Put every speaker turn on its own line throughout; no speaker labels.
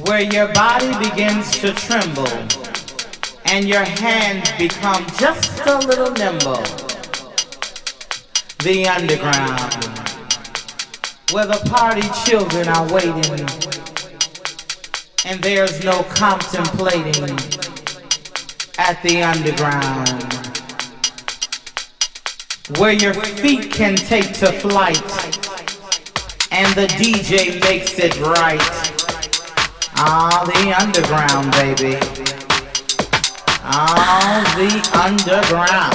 where your body begins to tremble and your hands become just a little nimble. The underground, where the party children are waiting and there's no contemplating at the underground, where your feet can take to flight and the DJ makes it right. Ah, the underground, baby. Ah, the underground.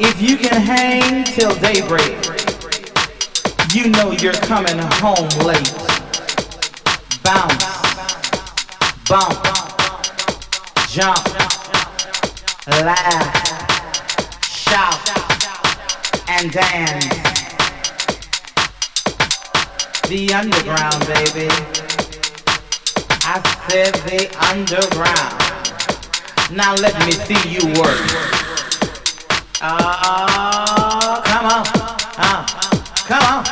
If you can hang till daybreak, you know you're coming home late. Bounce, bump, jump, laugh, shout, and dance the underground, baby. I said the underground. Now let me see you work. Uh, come on, uh, come on.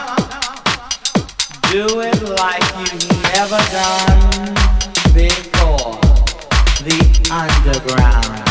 Do it like you've never done before. The underground.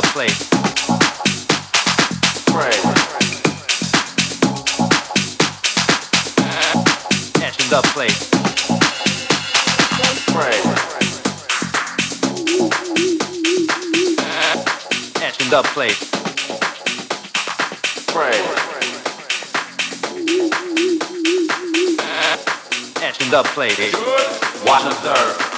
the place Right. At club play. Right. At club play. Right. Watch and observe.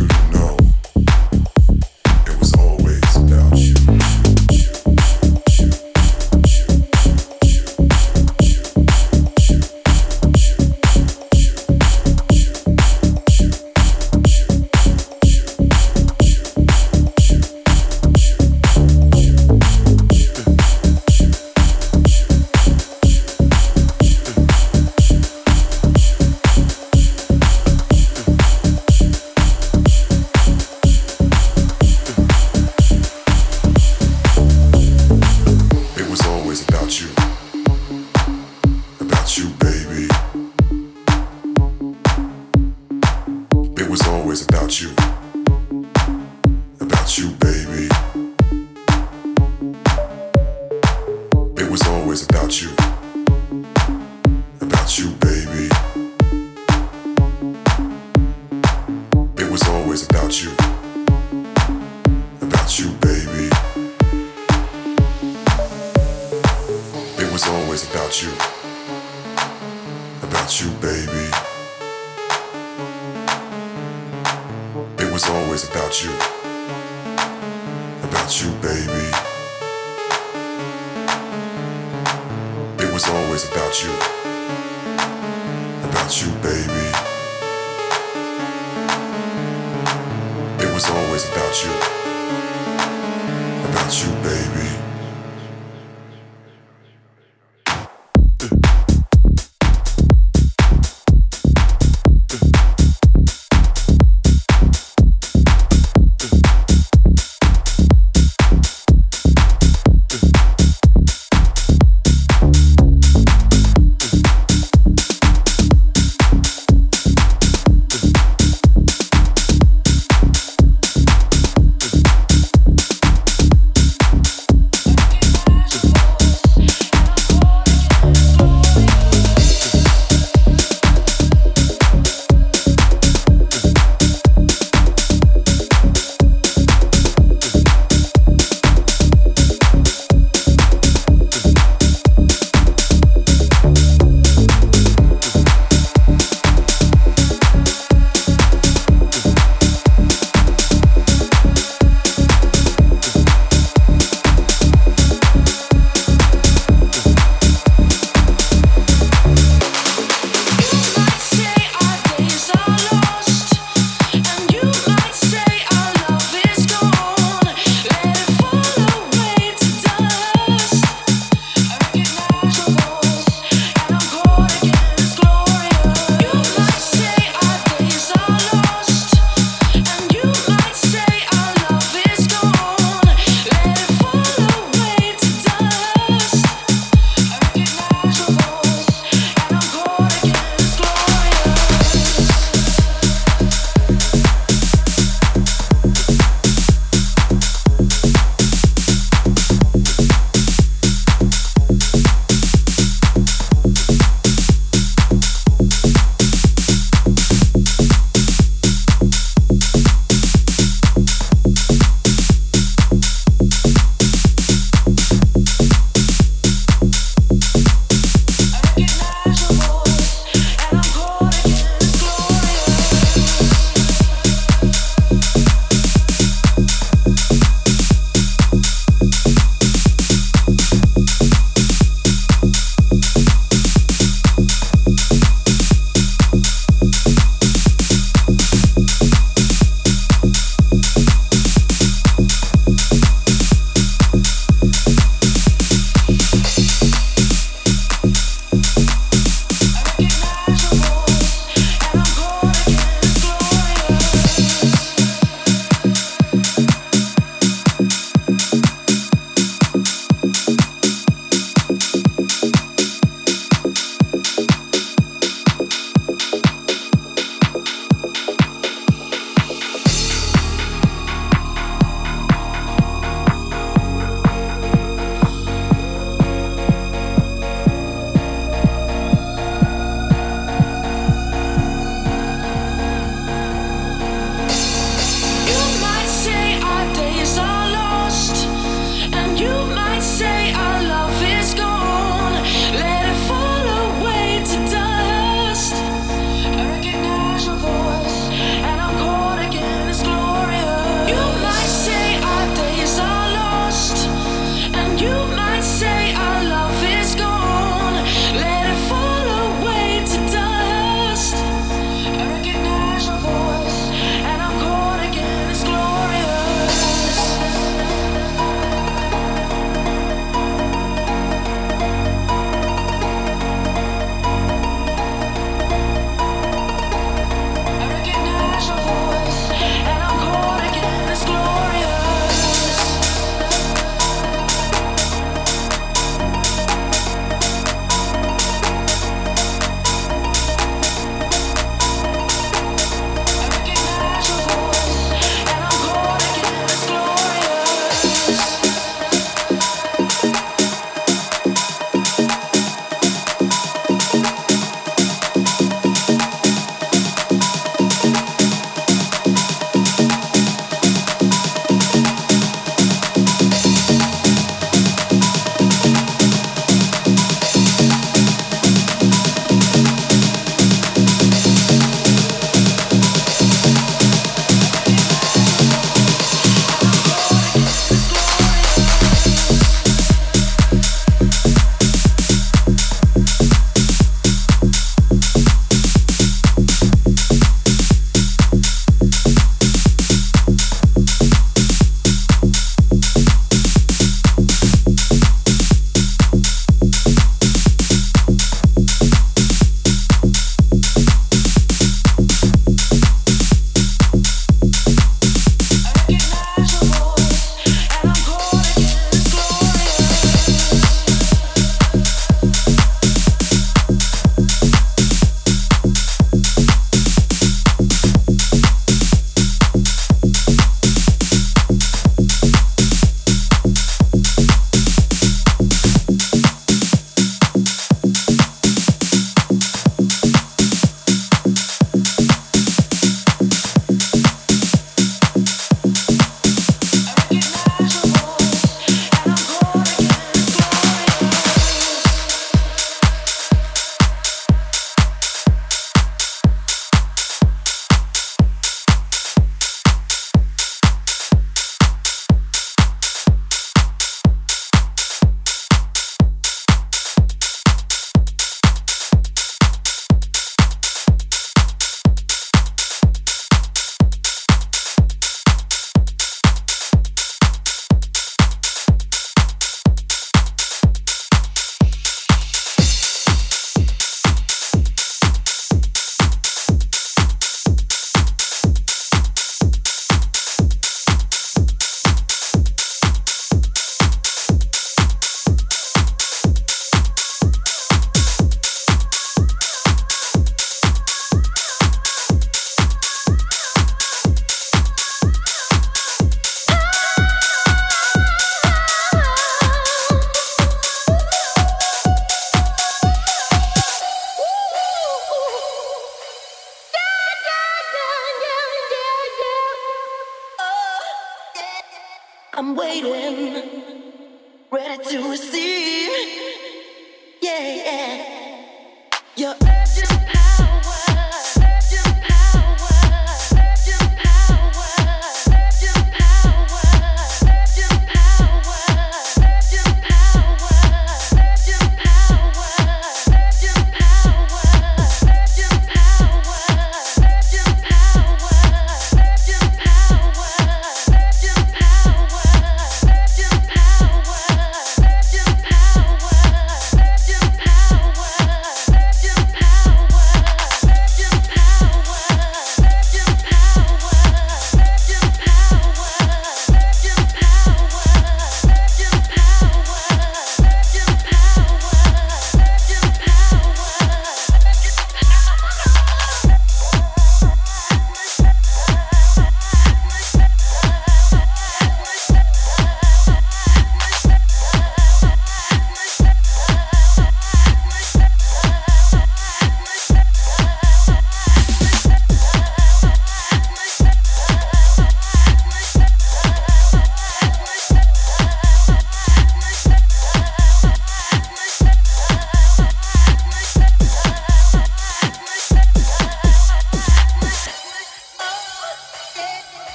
you know.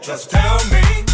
Just tell me.